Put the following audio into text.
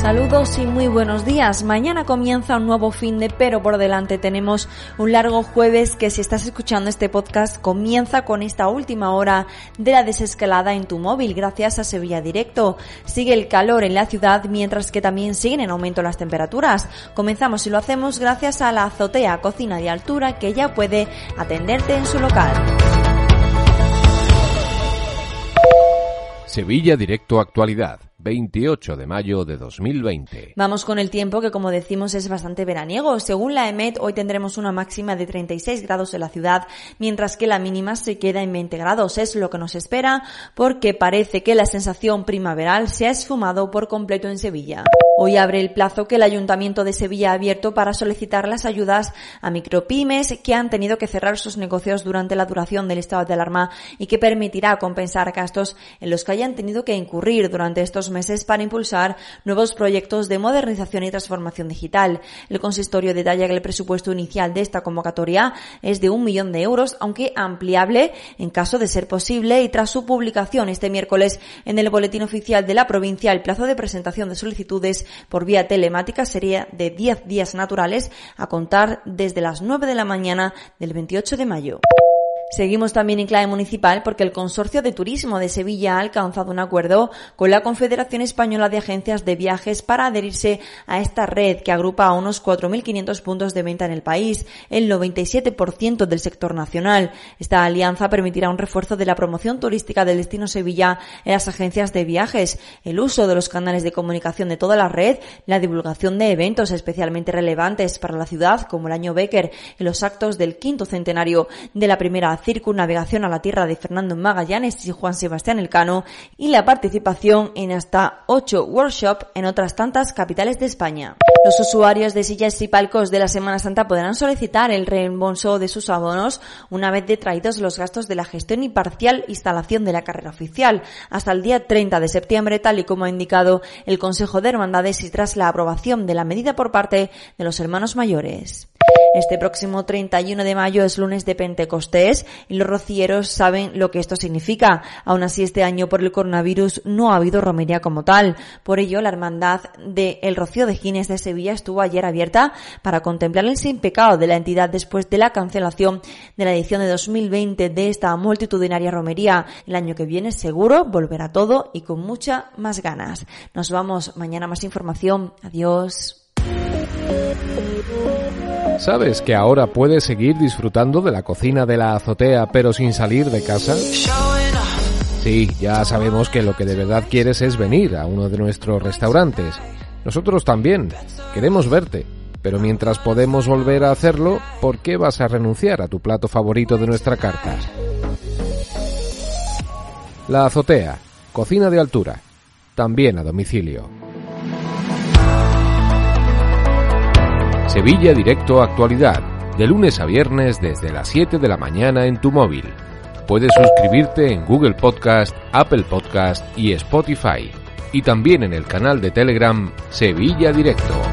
Saludos y muy buenos días. Mañana comienza un nuevo fin de, pero por delante tenemos un largo jueves que si estás escuchando este podcast comienza con esta última hora de la desescalada en tu móvil gracias a Sevilla Directo. Sigue el calor en la ciudad mientras que también siguen en aumento las temperaturas. Comenzamos y lo hacemos gracias a la azotea cocina de altura que ya puede atenderte en su local. Sevilla Directo Actualidad. 28 de mayo de 2020. Vamos con el tiempo que como decimos es bastante veraniego. Según la EMET hoy tendremos una máxima de 36 grados en la ciudad, mientras que la mínima se queda en 20 grados. Es lo que nos espera porque parece que la sensación primaveral se ha esfumado por completo en Sevilla. Hoy abre el plazo que el Ayuntamiento de Sevilla ha abierto para solicitar las ayudas a micropymes que han tenido que cerrar sus negocios durante la duración del estado de alarma y que permitirá compensar gastos en los que hayan tenido que incurrir durante estos meses para impulsar nuevos proyectos de modernización y transformación digital. El consistorio detalla que el presupuesto inicial de esta convocatoria es de un millón de euros, aunque ampliable en caso de ser posible y tras su publicación este miércoles en el boletín oficial de la provincia el plazo de presentación de solicitudes por vía telemática sería de 10 días naturales a contar desde las 9 de la mañana del 28 de mayo. Seguimos también en clave municipal porque el Consorcio de Turismo de Sevilla ha alcanzado un acuerdo con la Confederación Española de Agencias de Viajes para adherirse a esta red que agrupa a unos 4.500 puntos de venta en el país, el 97% del sector nacional. Esta alianza permitirá un refuerzo de la promoción turística del destino Sevilla en las agencias de viajes, el uso de los canales de comunicación de toda la red, la divulgación de eventos especialmente relevantes para la ciudad como el año Becker y los actos del quinto centenario de la primera circunnavegación a la tierra de Fernando Magallanes y Juan Sebastián Elcano y la participación en hasta ocho workshops en otras tantas capitales de España. Los usuarios de sillas y palcos de la Semana Santa podrán solicitar el reembolso de sus abonos una vez detraídos los gastos de la gestión y parcial instalación de la carrera oficial hasta el día 30 de septiembre, tal y como ha indicado el Consejo de Hermandades y tras la aprobación de la medida por parte de los hermanos mayores. Este próximo 31 de mayo es lunes de Pentecostés y los rocieros saben lo que esto significa. Aún así, este año por el coronavirus no ha habido romería como tal. Por ello, la hermandad de El Rocío de Gines de Sevilla estuvo ayer abierta para contemplar el sin pecado de la entidad después de la cancelación de la edición de 2020 de esta multitudinaria romería. El año que viene seguro volverá todo y con mucha más ganas. Nos vamos mañana más información. Adiós. ¿Sabes que ahora puedes seguir disfrutando de la cocina de la azotea pero sin salir de casa? Sí, ya sabemos que lo que de verdad quieres es venir a uno de nuestros restaurantes. Nosotros también. Queremos verte. Pero mientras podemos volver a hacerlo, ¿por qué vas a renunciar a tu plato favorito de nuestra carta? La azotea. Cocina de altura. También a domicilio. Sevilla Directo Actualidad, de lunes a viernes desde las 7 de la mañana en tu móvil. Puedes suscribirte en Google Podcast, Apple Podcast y Spotify. Y también en el canal de Telegram Sevilla Directo.